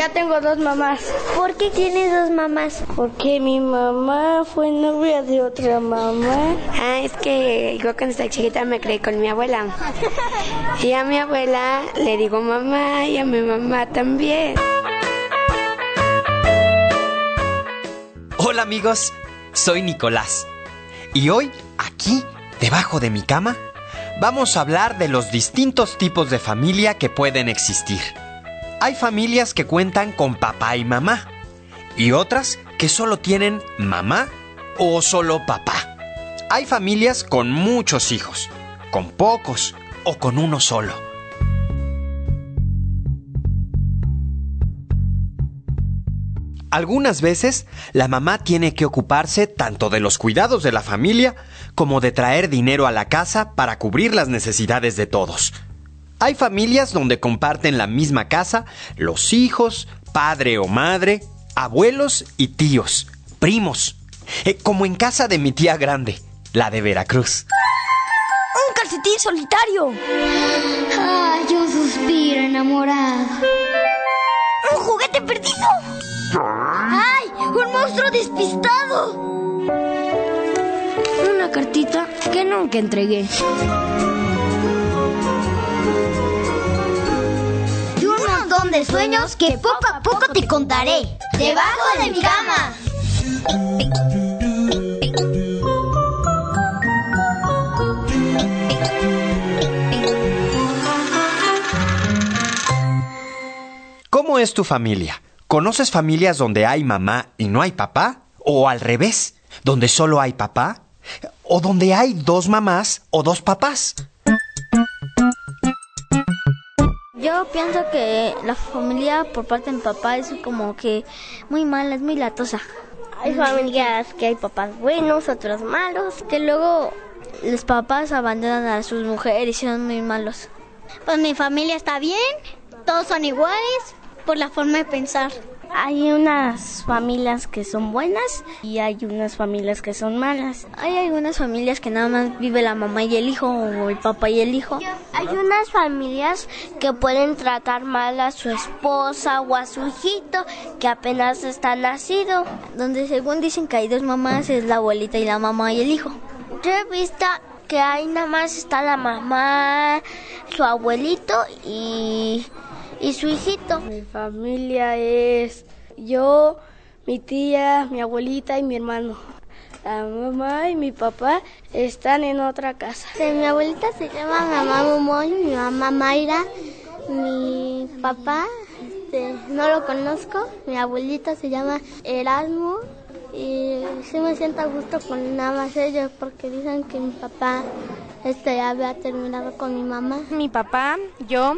Ya tengo dos mamás. ¿Por qué tienes dos mamás? Porque mi mamá fue novia de otra mamá. Ah, es que yo cuando estaba chiquita me creí con mi abuela. Y a mi abuela le digo mamá y a mi mamá también. Hola amigos, soy Nicolás. Y hoy, aquí, debajo de mi cama, vamos a hablar de los distintos tipos de familia que pueden existir. Hay familias que cuentan con papá y mamá, y otras que solo tienen mamá o solo papá. Hay familias con muchos hijos, con pocos o con uno solo. Algunas veces la mamá tiene que ocuparse tanto de los cuidados de la familia como de traer dinero a la casa para cubrir las necesidades de todos. Hay familias donde comparten la misma casa los hijos, padre o madre, abuelos y tíos, primos, eh, como en casa de mi tía grande, la de Veracruz. ¡Un calcetín solitario! Ay, yo suspiro enamorado. ¡Un juguete perdido! ¡Ay! ¡Un monstruo despistado! Una cartita que nunca entregué. De sueños que poco a poco te contaré. Debajo de mi cama. ¿Cómo es tu familia? ¿Conoces familias donde hay mamá y no hay papá? ¿O al revés, donde solo hay papá? ¿O donde hay dos mamás o dos papás? Yo pienso que la familia por parte de mi papá es como que muy mala, es muy latosa. Hay familias que hay papás buenos, otros malos, que luego los papás abandonan a sus mujeres y son muy malos. Pues mi familia está bien, todos son iguales por la forma de pensar. Hay unas familias que son buenas y hay unas familias que son malas. Hay algunas familias que nada más vive la mamá y el hijo o el papá y el hijo. Hay unas familias que pueden tratar mal a su esposa o a su hijito que apenas está nacido. Donde según dicen que hay dos mamás es la abuelita y la mamá y el hijo. Yo he visto que ahí nada más está la mamá, su abuelito y y su hijito. Mi familia es yo, mi tía, mi abuelita y mi hermano. La mamá y mi papá están en otra casa. mi abuelita se llama mamá Momoy, mi mamá Mayra, mi papá este, no lo conozco, mi abuelita se llama Erasmo y sí me siento a gusto con nada más ellos porque dicen que mi papá este, ya había terminado con mi mamá. Mi papá, yo,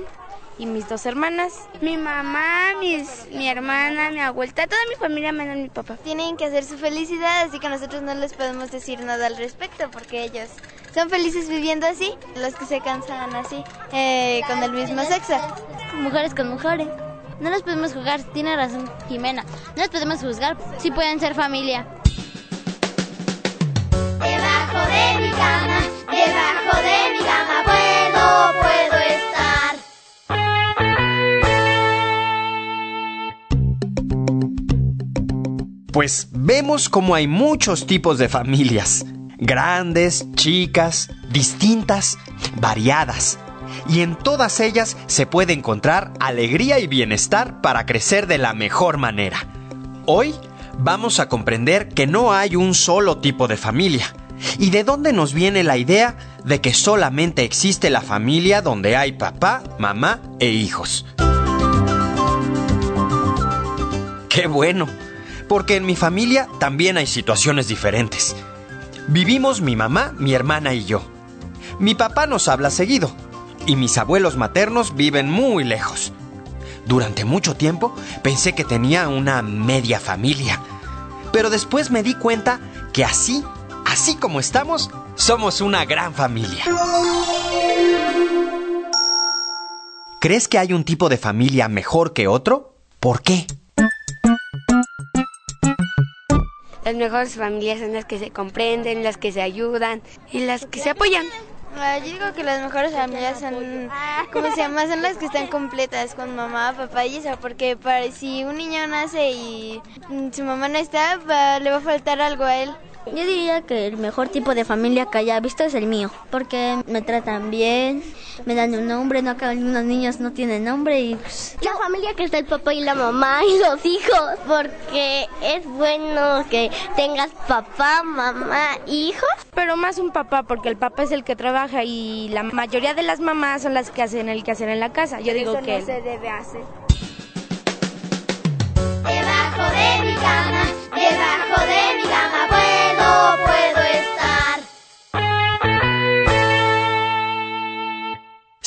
y mis dos hermanas. Mi mamá, mis, mi hermana, mi abuelita, toda mi familia menos mi papá. Tienen que hacer su felicidad, así que nosotros no les podemos decir nada al respecto porque ellos son felices viviendo así, los que se cansan así, eh, con el mismo sexo. Mujeres con mujeres. No los podemos juzgar, tiene razón Jimena. No los podemos juzgar, sí pueden ser familia. Debajo de mi cama, Pues vemos como hay muchos tipos de familias. Grandes, chicas, distintas, variadas. Y en todas ellas se puede encontrar alegría y bienestar para crecer de la mejor manera. Hoy vamos a comprender que no hay un solo tipo de familia. ¿Y de dónde nos viene la idea de que solamente existe la familia donde hay papá, mamá e hijos? ¡Qué bueno! Porque en mi familia también hay situaciones diferentes. Vivimos mi mamá, mi hermana y yo. Mi papá nos habla seguido y mis abuelos maternos viven muy lejos. Durante mucho tiempo pensé que tenía una media familia, pero después me di cuenta que así, así como estamos, somos una gran familia. ¿Crees que hay un tipo de familia mejor que otro? ¿Por qué? Las mejores familias son las que se comprenden, las que se ayudan y las que se apoyan. Ah, yo digo que las mejores familias son, ¿cómo se llama? Son las que están completas con mamá, papá y eso, porque para, si un niño nace y su mamá no está, le va a faltar algo a él. Yo diría que el mejor tipo de familia que haya visto es el mío, porque me tratan bien, me dan un nombre, no que algunos niños no tienen nombre y pues, la familia que está el papá y la mamá y los hijos, porque es bueno que tengas papá, mamá, hijos. Pero más un papá, porque el papá es el que trabaja y la mayoría de las mamás son las que hacen el que hacer en la casa. Yo digo que no se debe hacer.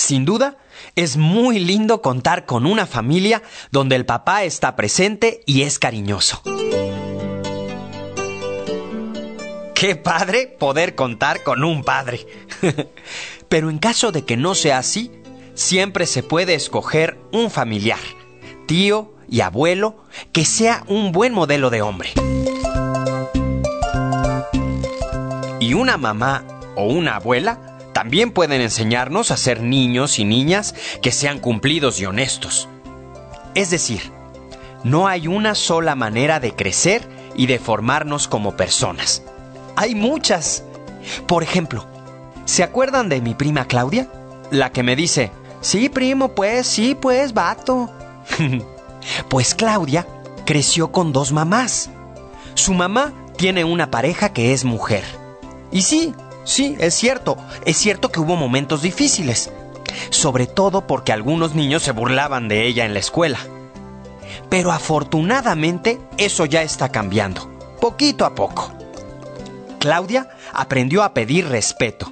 Sin duda, es muy lindo contar con una familia donde el papá está presente y es cariñoso. Qué padre poder contar con un padre. Pero en caso de que no sea así, siempre se puede escoger un familiar, tío y abuelo, que sea un buen modelo de hombre. Y una mamá o una abuela también pueden enseñarnos a ser niños y niñas que sean cumplidos y honestos. Es decir, no hay una sola manera de crecer y de formarnos como personas. Hay muchas. Por ejemplo, ¿se acuerdan de mi prima Claudia? La que me dice, sí, primo, pues, sí, pues, vato. pues Claudia creció con dos mamás. Su mamá tiene una pareja que es mujer. Y sí, sí, es cierto, es cierto que hubo momentos difíciles, sobre todo porque algunos niños se burlaban de ella en la escuela. Pero afortunadamente eso ya está cambiando, poquito a poco. Claudia aprendió a pedir respeto.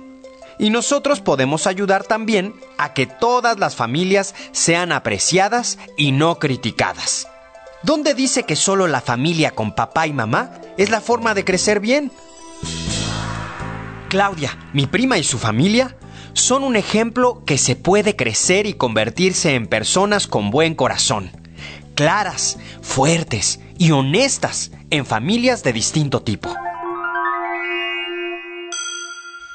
Y nosotros podemos ayudar también a que todas las familias sean apreciadas y no criticadas. ¿Dónde dice que solo la familia con papá y mamá es la forma de crecer bien? Claudia, mi prima y su familia son un ejemplo que se puede crecer y convertirse en personas con buen corazón, claras, fuertes y honestas en familias de distinto tipo.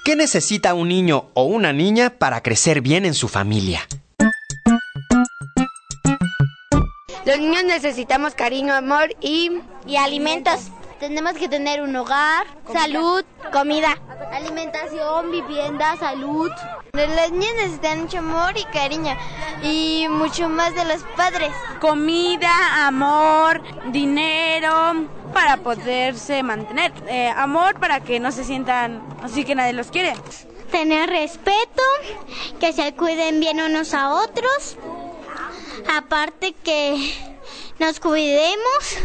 ¿Qué necesita un niño o una niña para crecer bien en su familia? Los niños necesitamos cariño, amor y, y alimentos. Tenemos que tener un hogar, salud, comida. Alimentación, vivienda, salud. Los niños necesitan mucho amor y cariño y mucho más de los padres. Comida, amor, dinero para poderse mantener. Eh, amor para que no se sientan así que nadie los quiere. Tener respeto, que se cuiden bien unos a otros. Aparte que nos cuidemos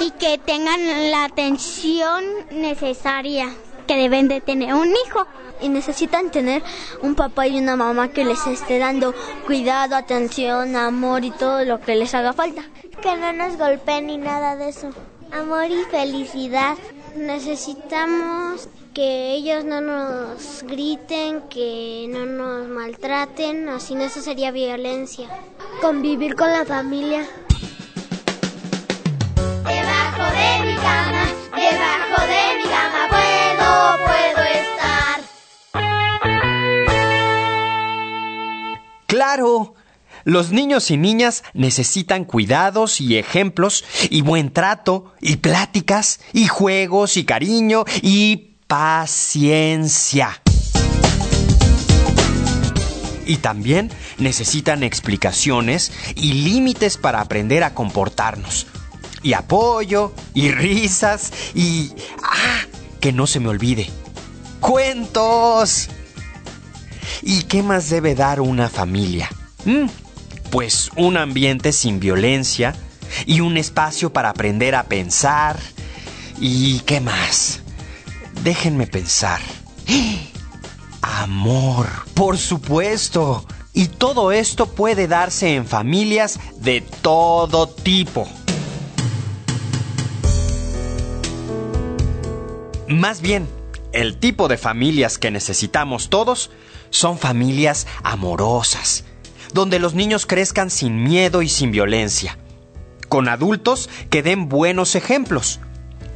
y que tengan la atención necesaria que deben de tener un hijo. Y necesitan tener un papá y una mamá que les esté dando cuidado, atención, amor y todo lo que les haga falta. Que no nos golpeen ni nada de eso. Amor y felicidad. Necesitamos que ellos no nos griten, que no nos maltraten, así no eso sería violencia. Convivir con la familia. Claro, los niños y niñas necesitan cuidados y ejemplos y buen trato y pláticas y juegos y cariño y paciencia. Y también necesitan explicaciones y límites para aprender a comportarnos. Y apoyo, y risas, y... ¡Ah! Que no se me olvide. ¡Cuentos! ¿Y qué más debe dar una familia? ¿Mm? Pues un ambiente sin violencia y un espacio para aprender a pensar. ¿Y qué más? Déjenme pensar. Amor, por supuesto. Y todo esto puede darse en familias de todo tipo. Más bien, el tipo de familias que necesitamos todos son familias amorosas, donde los niños crezcan sin miedo y sin violencia, con adultos que den buenos ejemplos,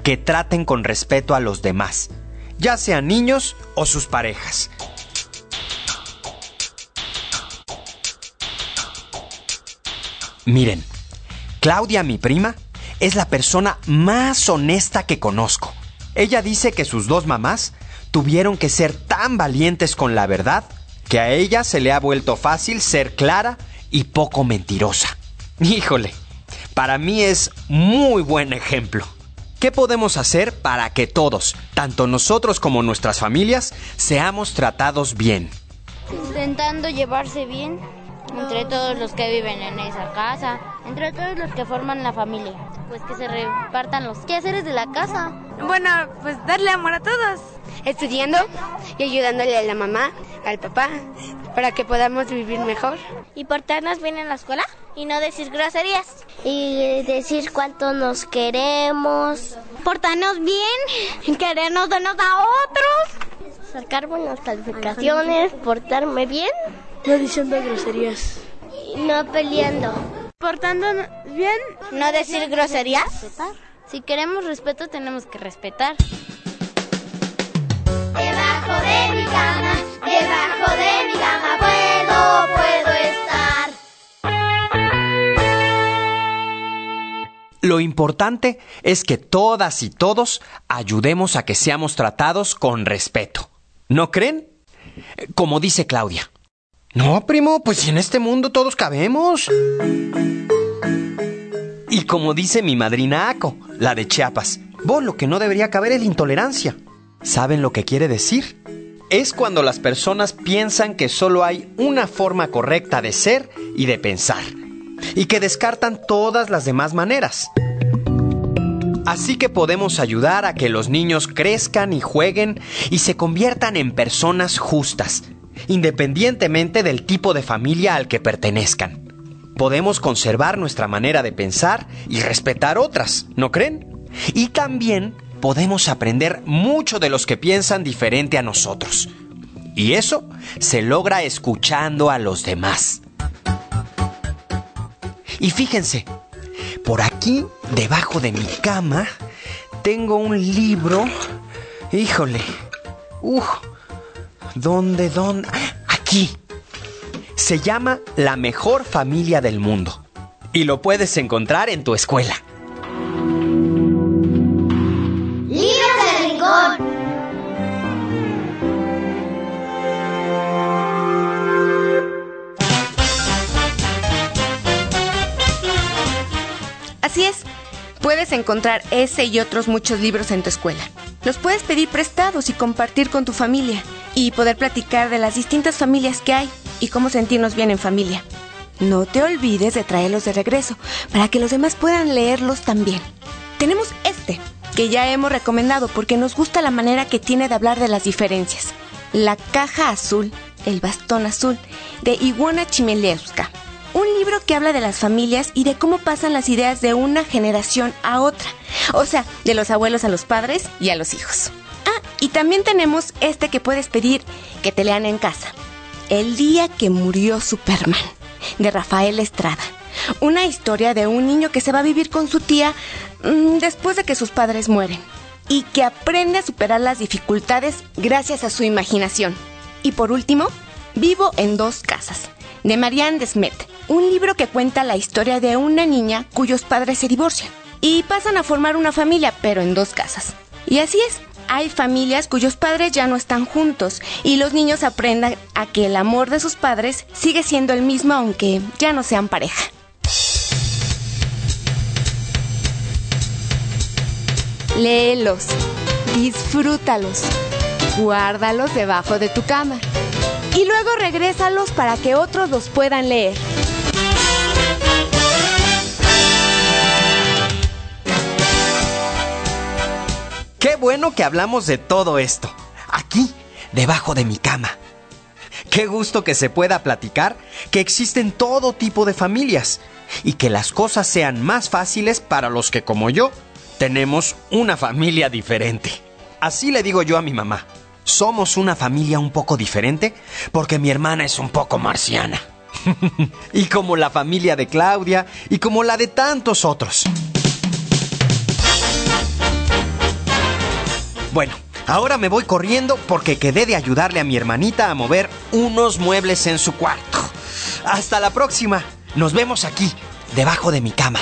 que traten con respeto a los demás, ya sean niños o sus parejas. Miren, Claudia, mi prima, es la persona más honesta que conozco. Ella dice que sus dos mamás tuvieron que ser tan valientes con la verdad que a ella se le ha vuelto fácil ser clara y poco mentirosa. Híjole, para mí es muy buen ejemplo. ¿Qué podemos hacer para que todos, tanto nosotros como nuestras familias, seamos tratados bien? Intentando llevarse bien entre todos los que viven en esa casa, entre todos los que forman la familia, pues que se repartan los quehaceres de la casa. Bueno, pues darle amor a todos. Estudiando y ayudándole a la mamá, al papá, para que podamos vivir mejor. Y portarnos bien en la escuela y no decir groserías. Y decir cuánto nos queremos. Portarnos bien, querernos de unos a otros. Sacar buenas calificaciones, portarme bien. No diciendo groserías. Y no peleando. Portándonos bien. No decir groserías. Si queremos respeto, tenemos que respetar. Debajo de mi cama, debajo de mi cama puedo, puedo estar. Lo importante es que todas y todos ayudemos a que seamos tratados con respeto. ¿No creen? Como dice Claudia. No, primo, pues si en este mundo todos cabemos. Y como dice mi madrina Aco, la de Chiapas, vos lo que no debería caber es la intolerancia. ¿Saben lo que quiere decir? Es cuando las personas piensan que solo hay una forma correcta de ser y de pensar, y que descartan todas las demás maneras. Así que podemos ayudar a que los niños crezcan y jueguen y se conviertan en personas justas, independientemente del tipo de familia al que pertenezcan. Podemos conservar nuestra manera de pensar y respetar otras, ¿no creen? Y también podemos aprender mucho de los que piensan diferente a nosotros. Y eso se logra escuchando a los demás. Y fíjense, por aquí, debajo de mi cama, tengo un libro. Híjole. Uf. ¿Dónde, dónde? Aquí. Se llama La mejor familia del mundo. Y lo puedes encontrar en tu escuela. Libros del Rincón. Así es, puedes encontrar ese y otros muchos libros en tu escuela. Los puedes pedir prestados y compartir con tu familia y poder platicar de las distintas familias que hay y cómo sentirnos bien en familia. No te olvides de traerlos de regreso para que los demás puedan leerlos también. Tenemos este, que ya hemos recomendado porque nos gusta la manera que tiene de hablar de las diferencias. La caja azul, el bastón azul, de Iwona Chmielewska. Un libro que habla de las familias y de cómo pasan las ideas de una generación a otra. O sea, de los abuelos a los padres y a los hijos. Y también tenemos este que puedes pedir que te lean en casa. El día que murió Superman, de Rafael Estrada. Una historia de un niño que se va a vivir con su tía mm, después de que sus padres mueren. Y que aprende a superar las dificultades gracias a su imaginación. Y por último, Vivo en dos casas, de Marianne Desmet. Un libro que cuenta la historia de una niña cuyos padres se divorcian. Y pasan a formar una familia, pero en dos casas. Y así es, hay familias cuyos padres ya no están juntos y los niños aprendan a que el amor de sus padres sigue siendo el mismo aunque ya no sean pareja. Léelos, disfrútalos, guárdalos debajo de tu cama y luego regrésalos para que otros los puedan leer. Bueno que hablamos de todo esto, aquí, debajo de mi cama. Qué gusto que se pueda platicar que existen todo tipo de familias y que las cosas sean más fáciles para los que como yo tenemos una familia diferente. Así le digo yo a mi mamá. Somos una familia un poco diferente porque mi hermana es un poco marciana. y como la familia de Claudia y como la de tantos otros. Bueno, ahora me voy corriendo porque quedé de ayudarle a mi hermanita a mover unos muebles en su cuarto. Hasta la próxima. Nos vemos aquí, debajo de mi cama.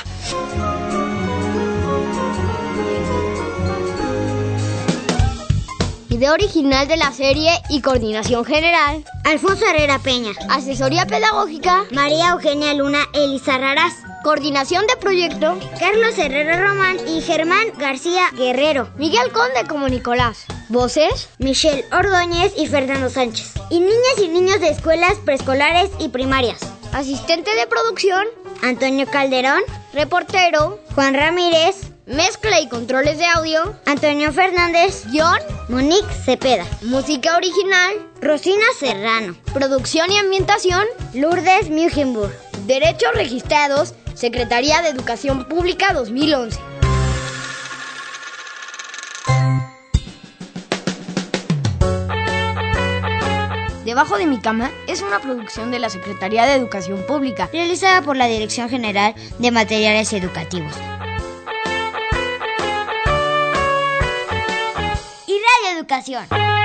Idea original de la serie y coordinación general. Alfonso Herrera Peña. Asesoría pedagógica. María Eugenia Luna Elisa Raraz. Coordinación de proyecto. Carlos Herrera Román y Germán García Guerrero. Miguel Conde como Nicolás. Voces. Michelle Ordóñez y Fernando Sánchez. Y niñas y niños de escuelas preescolares y primarias. Asistente de producción. Antonio Calderón. Reportero. Juan Ramírez. Mezcla y controles de audio. Antonio Fernández. Guión. Monique Cepeda. Música original. Rosina Serrano. Producción y ambientación. Lourdes Mugenburg. Derechos registrados. Secretaría de Educación Pública 2011. Debajo de mi cama es una producción de la Secretaría de Educación Pública, realizada por la Dirección General de Materiales Educativos. Y Radio Educación.